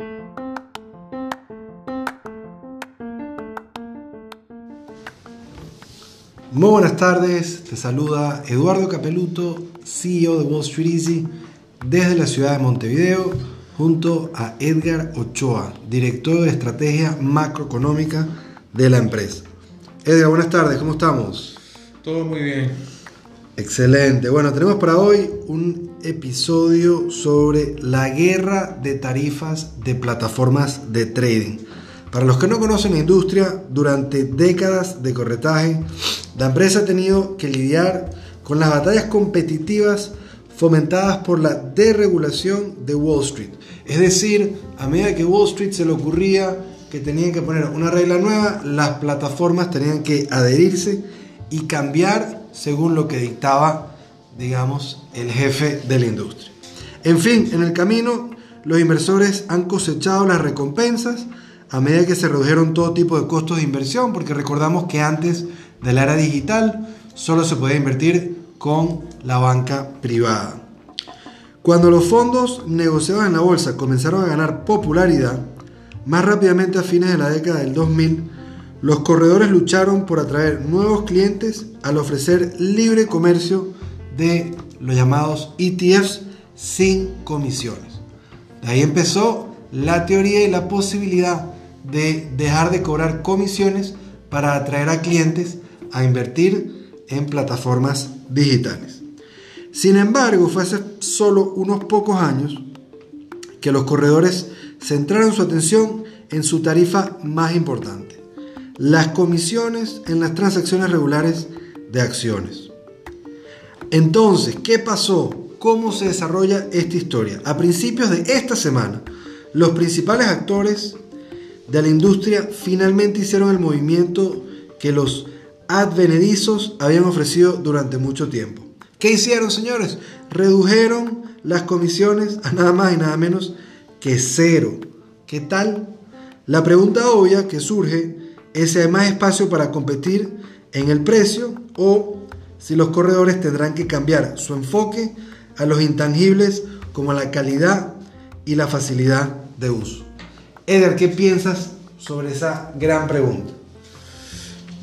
Muy buenas tardes, te saluda Eduardo Capeluto, CEO de Wall Street Easy, desde la ciudad de Montevideo, junto a Edgar Ochoa, director de estrategia macroeconómica de la empresa. Edgar, buenas tardes, ¿cómo estamos? Todo muy bien. Excelente. Bueno, tenemos para hoy un episodio sobre la guerra de tarifas de plataformas de trading. Para los que no conocen la industria, durante décadas de corretaje, la empresa ha tenido que lidiar con las batallas competitivas fomentadas por la deregulación de Wall Street. Es decir, a medida que Wall Street se le ocurría que tenían que poner una regla nueva, las plataformas tenían que adherirse y cambiar según lo que dictaba, digamos, el jefe de la industria. En fin, en el camino, los inversores han cosechado las recompensas a medida que se redujeron todo tipo de costos de inversión, porque recordamos que antes de la era digital solo se podía invertir con la banca privada. Cuando los fondos negociados en la bolsa comenzaron a ganar popularidad, más rápidamente a fines de la década del 2000, los corredores lucharon por atraer nuevos clientes al ofrecer libre comercio de los llamados ETFs sin comisiones. De ahí empezó la teoría y la posibilidad de dejar de cobrar comisiones para atraer a clientes a invertir en plataformas digitales. Sin embargo, fue hace solo unos pocos años que los corredores centraron su atención en su tarifa más importante, las comisiones en las transacciones regulares de acciones. Entonces, ¿qué pasó? ¿Cómo se desarrolla esta historia? A principios de esta semana, los principales actores de la industria finalmente hicieron el movimiento que los advenedizos habían ofrecido durante mucho tiempo. ¿Qué hicieron, señores? Redujeron las comisiones a nada más y nada menos que cero. ¿Qué tal? La pregunta obvia que surge es si hay más espacio para competir en el precio o si los corredores tendrán que cambiar su enfoque a los intangibles como la calidad y la facilidad de uso. Eder, ¿qué piensas sobre esa gran pregunta?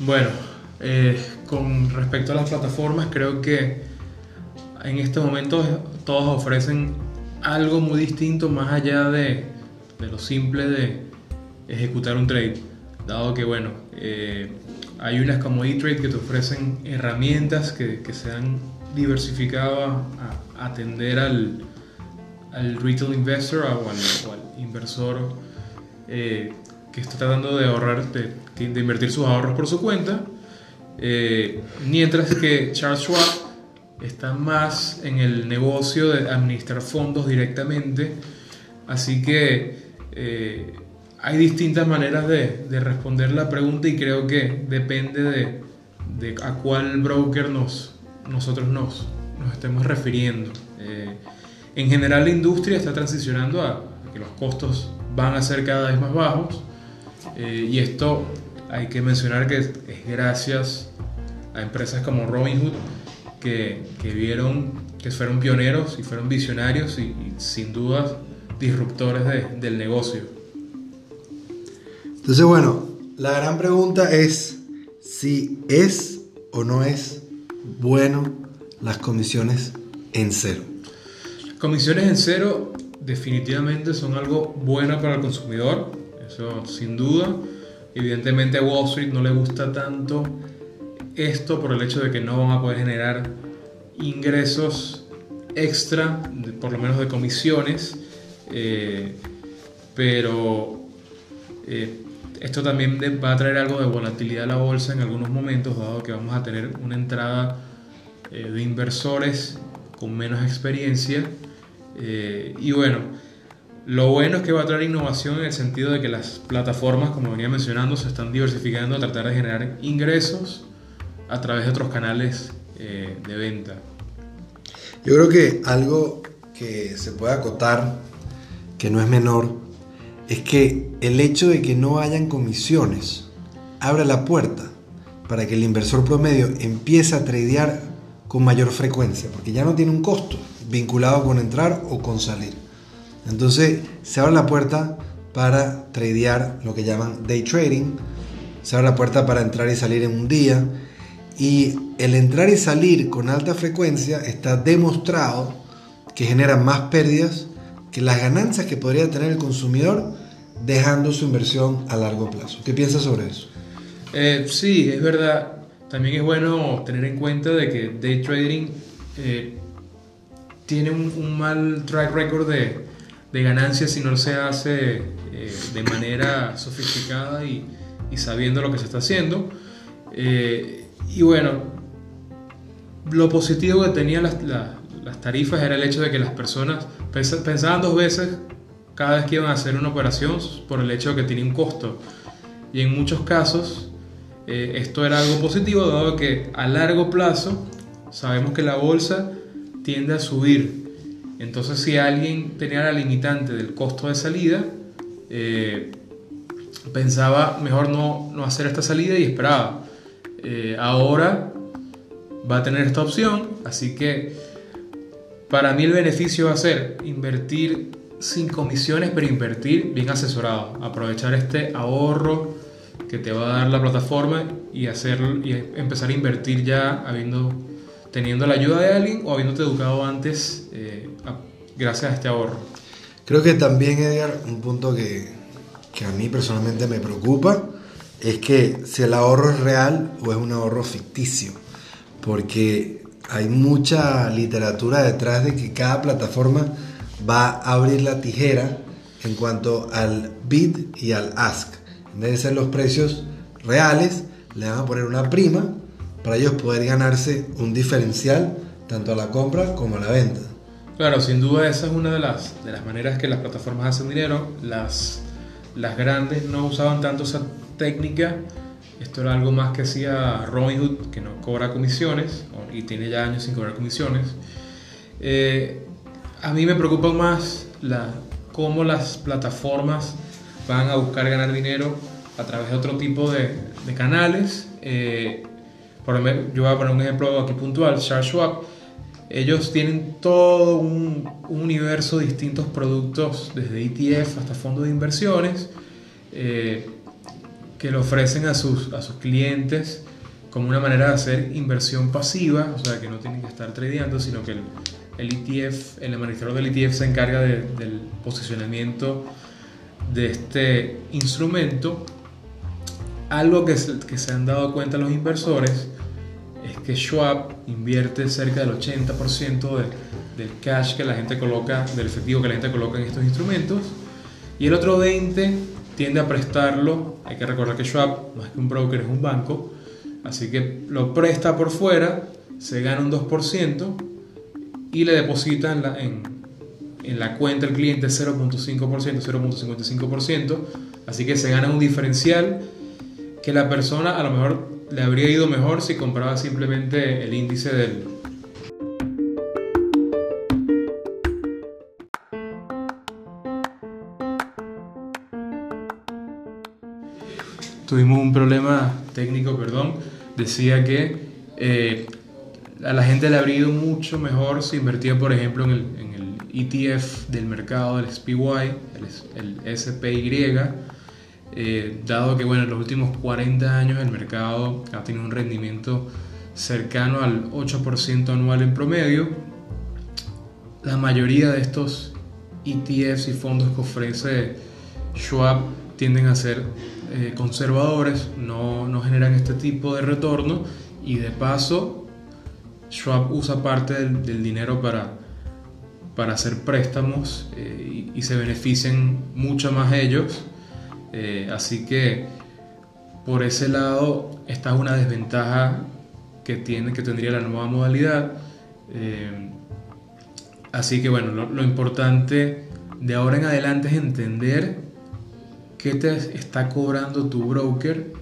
Bueno, eh, con respecto a las plataformas, creo que en este momento todos ofrecen algo muy distinto más allá de, lo simple de ejecutar un trade. Dado que, bueno, eh, hay unas como E-Trade que te ofrecen herramientas que, se han diversificado a, atender al, al, retail investor o al inversor eh, que está tratando de ahorrar, de, invertir sus ahorros por su cuenta, eh, mientras que Charles Schwab está más en el negocio de administrar fondos directamente, así que eh, hay distintas maneras de, responder la pregunta y creo que depende de, a cuál broker nos, nosotros nos, estemos refiriendo. en general la industria está transicionando a que los costos van a ser cada vez más bajos. Eh, y esto hay que mencionar que es, gracias a empresas como Robinhood que, que, vieron que fueron pioneros y fueron visionarios y, sin duda disruptores del negocio. Entonces, bueno, la gran pregunta es si es o no es bueno las comisiones en cero. Comisiones en cero definitivamente son algo bueno para el consumidor, eso sin duda. Evidentemente a Wall Street no le gusta tanto esto por el hecho de que no van a poder generar ingresos extra, por lo menos de comisiones, eh, pero eh, esto también va a traer algo de volatilidad a la bolsa en algunos momentos, dado que vamos a tener una entrada eh, de inversores con menos experiencia eh, y bueno, lo bueno es que va a traer innovación en el sentido de que las plataformas, como venía mencionando, se están diversificando a tratar de generar ingresos a través de otros canales eh, de venta. Yo creo que algo que se puede acotar, que no es menor, es que el hecho de que no hayan comisiones abre la puerta para que el inversor promedio empiece a tradear con mayor frecuencia, porque ya no tiene un costo vinculado con entrar o con salir. Entonces se abre la puerta para tradear lo que llaman day trading. Se abre la puerta para entrar y salir en un día. Y el entrar y salir con alta frecuencia está demostrado que genera más pérdidas que las ganancias que podría tener el consumidor dejando su inversión a largo plazo. ¿Qué piensas sobre eso? Eh, sí, es verdad. También es bueno tener en cuenta de que day trading eh, tiene un, mal track record de, de, ganancias si no se hace eh, de manera sofisticada y, sabiendo lo que se está haciendo. y bueno, lo positivo que tenían las, tarifas era el hecho de que las personas pensaban dos veces cada vez que iban a hacer una operación por el hecho de que tenía un costo. Y en muchos casos eh, esto era algo positivo, dado que a largo plazo sabemos que la bolsa tiende a subir. Entonces, si alguien tenía la limitante del costo de salida, eh, pensaba mejor no, no, hacer esta salida y esperaba. Eh, ahora va a tener esta opción, así que para mí el beneficio va a ser invertir sin comisiones, pero invertir bien asesorado, aprovechar este ahorro que te va a dar la plataforma y, hacer, y empezar a invertir ya habiendo, teniendo la ayuda de alguien o habiéndote educado antes eh, gracias a este ahorro. Creo que también, Edgar, un punto que, que a mí personalmente me preocupa es que si el ahorro es real o es un ahorro ficticio, porque hay mucha literatura detrás de que cada plataforma va a abrir la tijera en cuanto al bid y al ask en vez de ser los precios reales, le van a poner una prima para ellos poder ganarse un diferencial tanto a la compra como a la venta. Claro, sin duda esa es una de las, de las maneras que las plataformas hacen dinero. Las, las grandes no usaban tanto esa técnica. Esto era algo más que hacía Robinhood, que no cobra comisiones y tiene ya años sin cobrar comisiones. Eh, a mí me preocupa más la, cómo las plataformas van a buscar ganar dinero a través de otro tipo de, de canales. Eh, por ejemplo, yo voy a poner un ejemplo aquí puntual, Swap. Ellos tienen todo un, universo de distintos productos, desde ETF hasta fondos de inversiones, eh, que le ofrecen a sus, a sus clientes como una manera de hacer inversión pasiva, o sea, que no tienen que estar tradeando, sino que el, el ETF, el administrador del ETF se encarga del posicionamiento de este instrumento, algo que se, que se han dado cuenta los inversores es que Schwab invierte cerca del 80% de, del cash que la gente coloca, del efectivo que la gente coloca en estos instrumentos, y el otro 20% tiende a prestarlo. Hay que recordar que Schwab, más que un broker, es un banco, así que lo presta por fuera, se gana un 2% y le deposita en, la, en, en la cuenta el cliente 0.5%, 0.55%, así que se gana un diferencial que la persona a lo mejor le habría ido mejor si compraba simplemente el índice del... Tuvimos un problema técnico, perdón. Decía que eh, a la gente le habría ido mucho mejor si invertía, por ejemplo, en el, ETF del mercado, del SPY, el, SPY, eh, dado que bueno, en los últimos 40 años el mercado ha tenido un rendimiento cercano al 8% anual en promedio. La mayoría de estos ETFs y fondos que ofrece Schwab tienden a ser eh, conservadores, no, no generan este tipo de retorno y de paso Schwab usa parte del dinero para para hacer préstamos eh, y, se beneficien mucho más ellos. Eh, así que por ese lado, esta es una desventaja que, tiene, que tendría la nueva modalidad. Eh, así que bueno, lo, lo, importante de ahora en adelante es entender qué te está cobrando tu broker,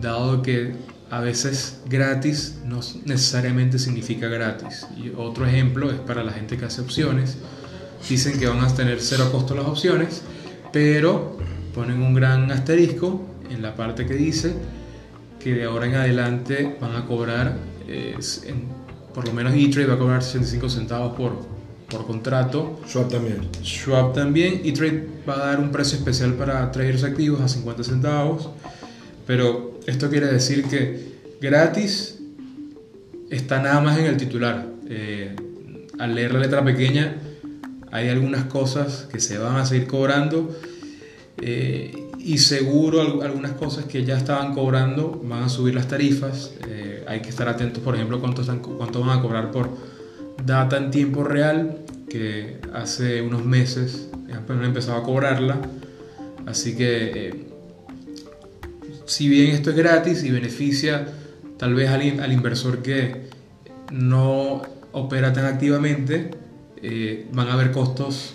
dado que a veces gratis no necesariamente significa gratis. Y otro ejemplo es para la gente que hace opciones. Dicen que van a tener cero costo las opciones, pero ponen un gran asterisco en la parte que dice que de ahora en adelante van a cobrar, eh, por lo menos E-Trade va a cobrar 65 centavos por, por contrato. Schwab también. Schwab también. E-Trade va a dar un precio especial para traders activos a 50 centavos. Pero esto quiere decir que gratis está nada más en el titular. Eh, al leer la letra pequeña hay algunas cosas que se van a seguir cobrando eh, y seguro algunas cosas que ya estaban cobrando van a subir las tarifas. Eh, hay que estar atentos, por ejemplo, cuánto, están, cuánto van a cobrar por data en tiempo real, que hace unos meses han empezado a cobrarla. Así que si bien esto es gratis y beneficia tal vez al, inversor que no opera tan activamente, eh, van a haber costos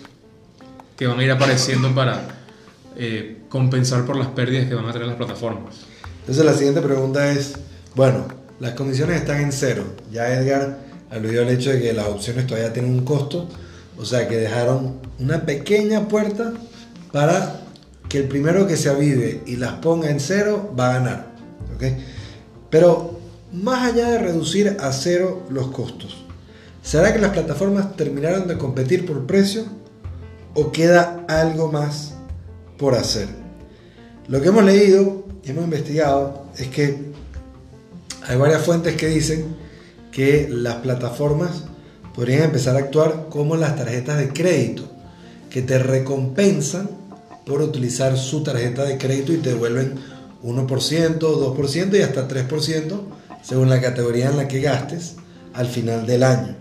que van a ir apareciendo para eh, compensar por las pérdidas que van a tener las plataformas. Entonces la siguiente pregunta es, bueno, las comisiones están en cero. Ya Edgar aludió al hecho de que las opciones todavía tienen un costo, o sea que dejaron una pequeña puerta para que el primero que se avive y las ponga en cero va a ganar. Pero más allá de reducir a cero los costos, ¿será que las plataformas terminaron de competir por precio o queda algo más por hacer? Lo que hemos leído y hemos investigado es que hay varias fuentes que dicen que las plataformas podrían empezar a actuar como las tarjetas de crédito, que te recompensan por utilizar su tarjeta de crédito y te devuelven 1%, 2% y hasta 3% según la categoría en la que gastes al final del año.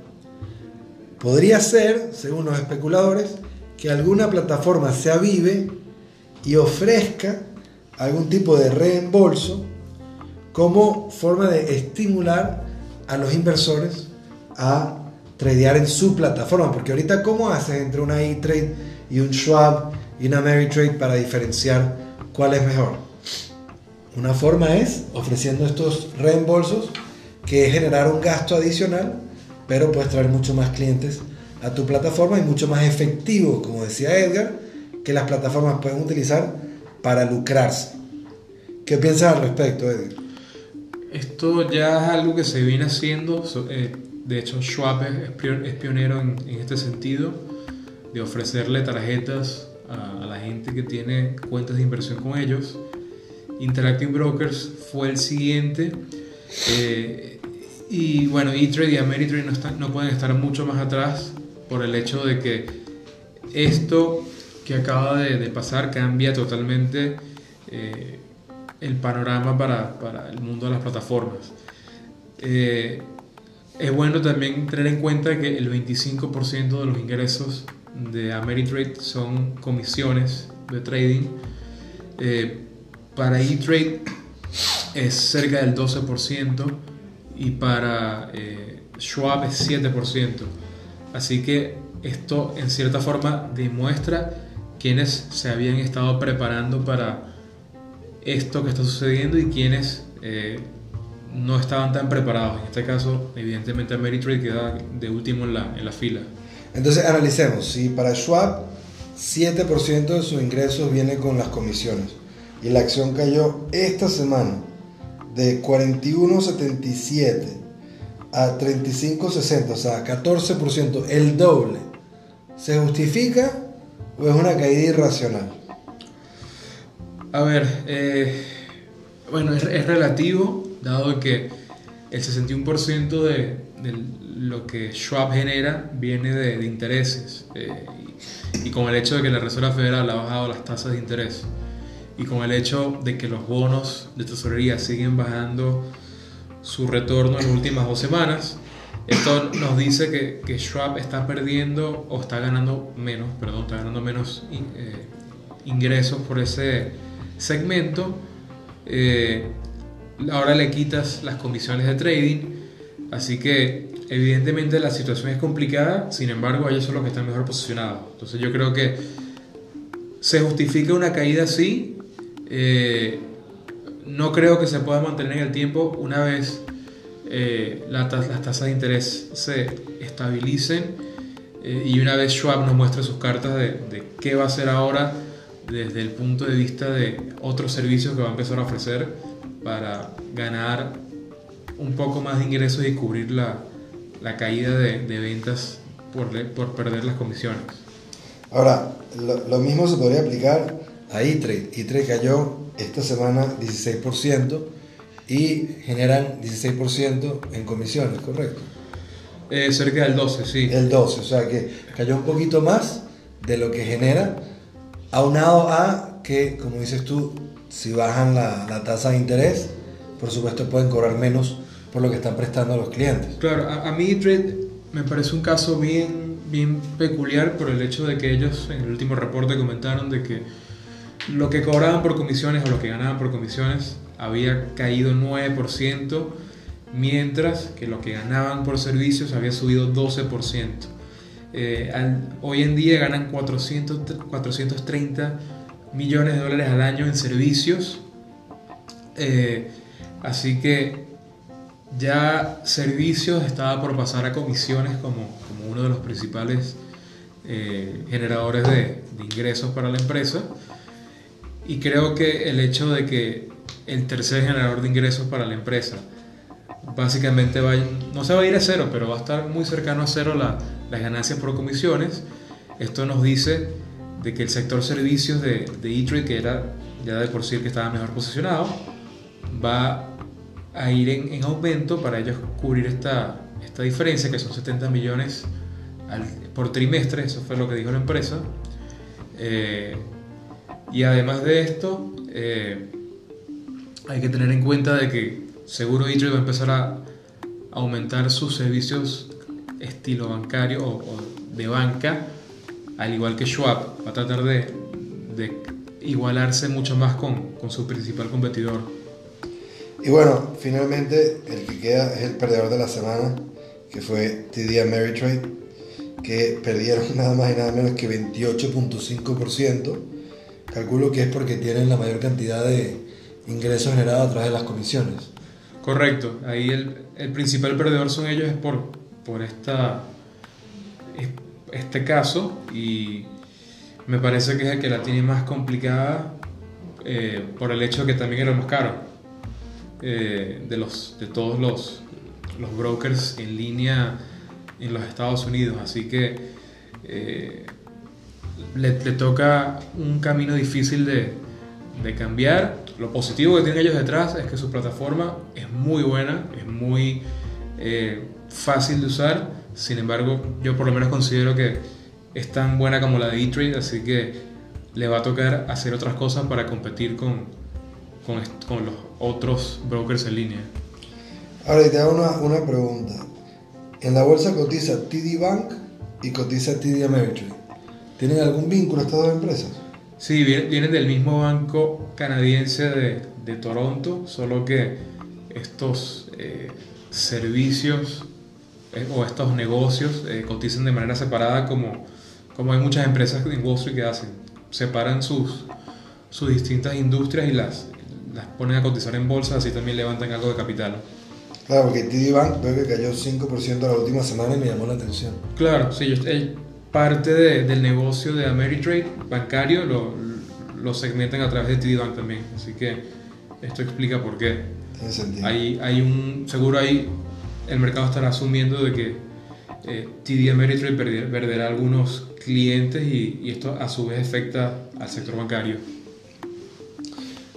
Podría ser, según los especuladores, que alguna plataforma se avive y ofrezca algún tipo de reembolso como forma de estimular a los inversores a tradear en su plataforma. Porque ahorita, ¿cómo haces entre una E-Trade y un Schwab y una Trade para diferenciar cuál es mejor. Una forma es ofreciendo estos reembolsos, que es generar un gasto adicional, pero puedes traer mucho más clientes a tu plataforma y mucho más efectivo, como decía Edgar, que las plataformas pueden utilizar para lucrarse. ¿Qué piensas al respecto, Edgar? Esto ya es algo que se viene haciendo, eh, de hecho Schwab es pionero en este sentido, de ofrecerle tarjetas a, la gente que tiene cuentas de inversión con ellos. Interactive Brokers fue el siguiente. Eh, y bueno, E-Trade y Ameritrade no, pueden estar mucho más atrás por el hecho de que esto que acaba de, pasar cambia totalmente eh, el panorama para, para, el mundo de las plataformas. Eh, es bueno también tener en cuenta que el 25% de los ingresos de Ameritrade son comisiones de trading. Eh, para E-Trade es cerca del 12% y para eh, Schwab es 7%. Así que esto en cierta forma demuestra quienes se habían estado preparando para esto que está sucediendo y quienes eh, no estaban tan preparados. En este caso, evidentemente Ameritrade queda de último en la, en la fila. Entonces analicemos, si para Schwab 7% de sus ingresos viene con las comisiones y la acción cayó esta semana de 41.77 a 35.60, o sea, 14%, el doble, ¿se justifica o es una caída irracional? A ver, eh, bueno, es, es relativo, dado que el 61% de, lo que Schwab genera viene de, intereses. Eh, y, con el hecho de que la Reserva Federal ha bajado las tasas de interés y con el hecho de que los bonos de tesorería siguen bajando su retorno en las últimas dos semanas, esto nos dice que, que Schwab está perdiendo o está ganando menos, perdón, está ganando menos eh, ingresos por ese segmento. Eh, ahora le quitas las comisiones de trading, así que evidentemente la situación es complicada, sin embargo ellos son los que están mejor posicionados. Entonces yo creo que se justifica una caída así, eh, no creo que se pueda mantener en el tiempo una vez eh, las tasas de interés se estabilicen y una vez Schwab nos muestre sus cartas de, de qué va a hacer ahora desde el punto de vista de otros servicios que va a empezar a ofrecer para ganar un poco más de ingresos y cubrir la, la caída de, de, ventas por, por perder las comisiones. Ahora, lo, mismo se podría aplicar a E-Trade. E-Trade cayó esta semana 16% y generan 16% en comisiones, ¿correcto? Eh, cerca del 12, sí. El 12, o sea que cayó un poquito más de lo que genera, aunado a que, como dices tú, si bajan la, tasa de interés, por supuesto pueden cobrar menos por lo que están prestando a los clientes. Claro, a, mí E-Trade me parece un caso bien, bien peculiar por el hecho de que ellos en el último reporte comentaron de que lo que cobraban por comisiones o lo que ganaban por comisiones había caído 9%, mientras que lo que ganaban por servicios había subido 12%. Eh, hoy en día ganan 400, 430 millones de dólares al año en servicios. Eh, así que ya servicios estaba por pasar a comisiones como, como uno de los principales eh, generadores de, de, ingresos para la empresa. Y creo que el hecho de que el tercer generador de ingresos para la empresa básicamente va, no se va a ir a cero, pero va a estar muy cercano a cero la, las ganancias por comisiones. Esto nos dice de que el sector servicios de, de E-Trade, que era ya de por sí el que estaba mejor posicionado, va a ir en, aumento para ellos cubrir esta, esta diferencia, que son 70 millones por trimestre, eso fue lo que dijo la empresa. Eh, y además de esto, eh, hay que tener en cuenta de que seguro E-Trade va a empezar a aumentar sus servicios estilo bancario o, de banca, al igual que Schwab, va a tratar de, de igualarse mucho más con, con su principal competidor. Y bueno, finalmente el que queda es el perdedor de la semana, que fue TD Ameritrade, que perdieron nada más y nada menos que 28.5%. Calculo que es porque tienen la mayor cantidad de ingresos generados a través de las comisiones. Correcto, ahí el, principal perdedor son ellos es por, por esta, este caso y me parece que es el que la tiene más complicada eh, por el hecho de que también era más caro. Eh, de, los, de todos los, los, brokers en línea en los Estados Unidos. Así que eh, le, toca un camino difícil de, de, cambiar. Lo positivo que tienen ellos detrás es que su plataforma es muy buena, es muy eh, fácil de usar. Sin embargo, yo por lo menos considero que es tan buena como la de E-Trade, así que le va a tocar hacer otras cosas para competir con, con, con los otros brokers en línea. Ahora, te hago una, una pregunta. En la bolsa cotiza TD Bank y cotiza TD Ameritrade. ¿Tienen algún vínculo estas dos empresas? Sí, vienen del mismo banco canadiense de, de Toronto, solo que estos eh, servicios eh, o estos negocios eh, cotizan de manera separada como, como hay muchas empresas en Wall Street que hacen. Separan sus, sus distintas industrias y las, las ponen a cotizar en bolsa, así también levantan algo de capital. Claro, porque TD Bank veo que cayó 5% la última semana y me llamó la atención. Claro, sí, yo, parte de, del negocio de Ameritrade bancario lo, lo segmentan a través de TD Bank también, así que esto explica por qué. Tiene sentido. Hay, hay un, seguro ahí el mercado estará asumiendo de que eh, TD Ameritrade perderá, algunos clientes y, y esto a su vez afecta al sector bancario.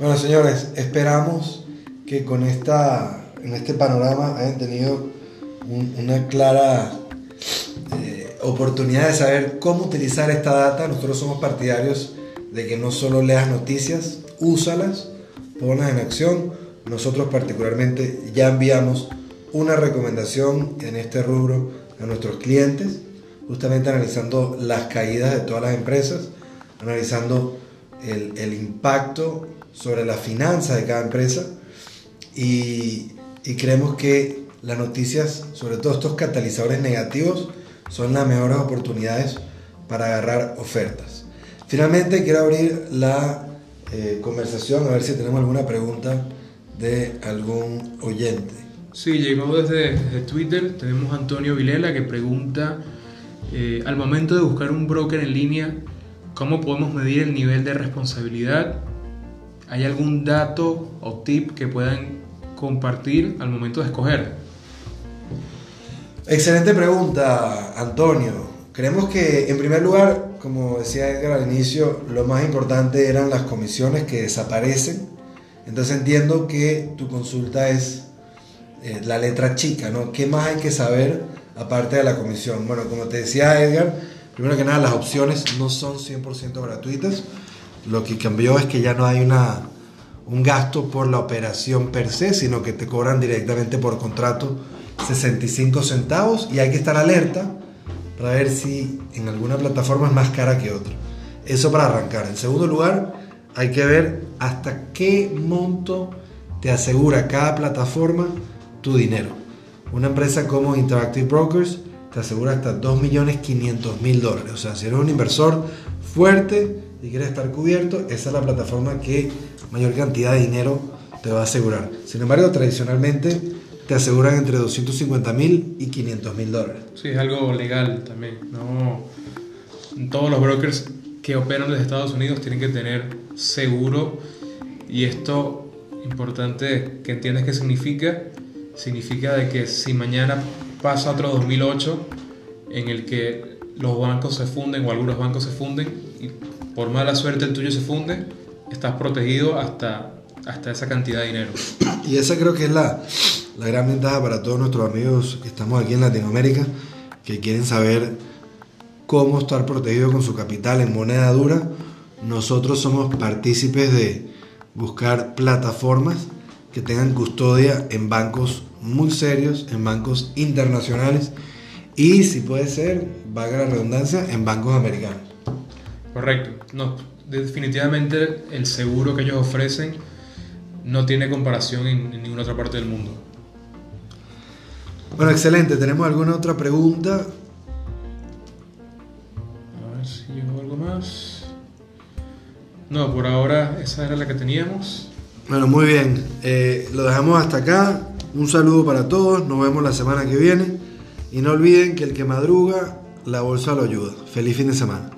Bueno, señores, esperamos que con esta, en este panorama hayan tenido una clara oportunidad de saber cómo utilizar esta data. Nosotros somos partidarios de que no solo leas noticias, úsalas, ponlas en acción. Nosotros particularmente ya enviamos una recomendación en este rubro a nuestros clientes, justamente analizando las caídas de todas las empresas, analizando el, el impacto sobre la finanza de cada empresa y, creemos que las noticias, sobre todo estos catalizadores negativos, son las mejores oportunidades para agarrar ofertas. Finalmente quiero abrir la eh, conversación a ver si tenemos alguna pregunta de algún oyente. Sí, llegó desde, Twitter, tenemos a Antonio Vilela que pregunta, eh, al momento de buscar un broker en línea, ¿cómo podemos medir el nivel de responsabilidad ¿Hay algún dato o tip que puedan compartir al momento de escoger? Excelente pregunta, Antonio. Creemos que, en primer lugar, como decía Edgar al inicio, lo más importante eran las comisiones que desaparecen. Entonces entiendo que tu consulta es eh, la letra chica, ¿no? ¿Qué más hay que saber aparte de la comisión? Bueno, como te decía Edgar, primero que nada las opciones no son 100% gratuitas. Lo que cambió es que ya no hay una, un gasto por la operación per se, sino que te cobran directamente por contrato 65 centavos y hay que estar alerta para ver si en alguna plataforma es más cara que otra. Eso para arrancar. En segundo lugar, hay que ver hasta qué monto te asegura cada plataforma tu dinero. Una empresa como Interactive Brokers te asegura hasta 2.500.000 dólares. O sea, si eres un inversor fuerte y quieres estar cubierto, esa es la plataforma que mayor cantidad de dinero te va a asegurar. Sin embargo, tradicionalmente te aseguran entre 250 mil y 500 mil dólares. Sí, es algo legal también. No, todos los brokers que operan desde Estados Unidos tienen que tener seguro y esto importante que entiendas qué significa significa de que si mañana pasa otro 2008 en el que los bancos se funden o algunos bancos se funden y por mala suerte el tuyo se funde, estás protegido hasta, hasta esa cantidad de dinero. Y esa creo que es la, la gran ventaja para todos nuestros amigos que estamos aquí en Latinoamérica, que quieren saber cómo estar protegido con su capital en moneda dura. Nosotros somos partícipes de buscar plataformas que tengan custodia en bancos muy serios, en bancos internacionales y si puede ser, valga la redundancia, en bancos americanos. Correcto. No, definitivamente el seguro que ellos ofrecen no tiene comparación en, en ninguna otra parte del mundo. Bueno, excelente. ¿Tenemos alguna otra pregunta? A ver si llegó algo más. No, por ahora esa era la que teníamos. Bueno, muy bien. Eh, lo dejamos hasta acá. Un saludo para todos. Nos vemos la semana que viene. Y no olviden que el que madruga, la bolsa lo ayuda. Feliz fin de semana.